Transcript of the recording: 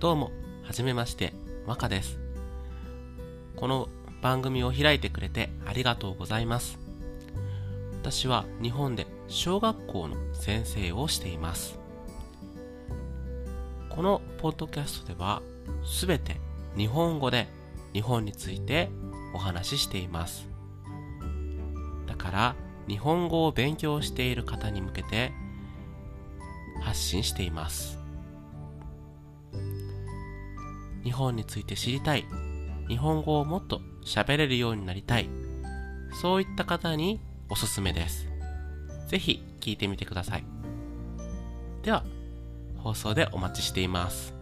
どうも、はじめまして、わかです。この番組を開いてくれてありがとうございます。私は日本で小学校の先生をしています。このポッドキャストでは、すべて日本語で日本についてお話ししています。だから、日本語を勉強している方に向けて発信しています。日本について知りたい、日本語をもっと喋れるようになりたい、そういった方におすすめです。是非聞いてみてください。では、放送でお待ちしています。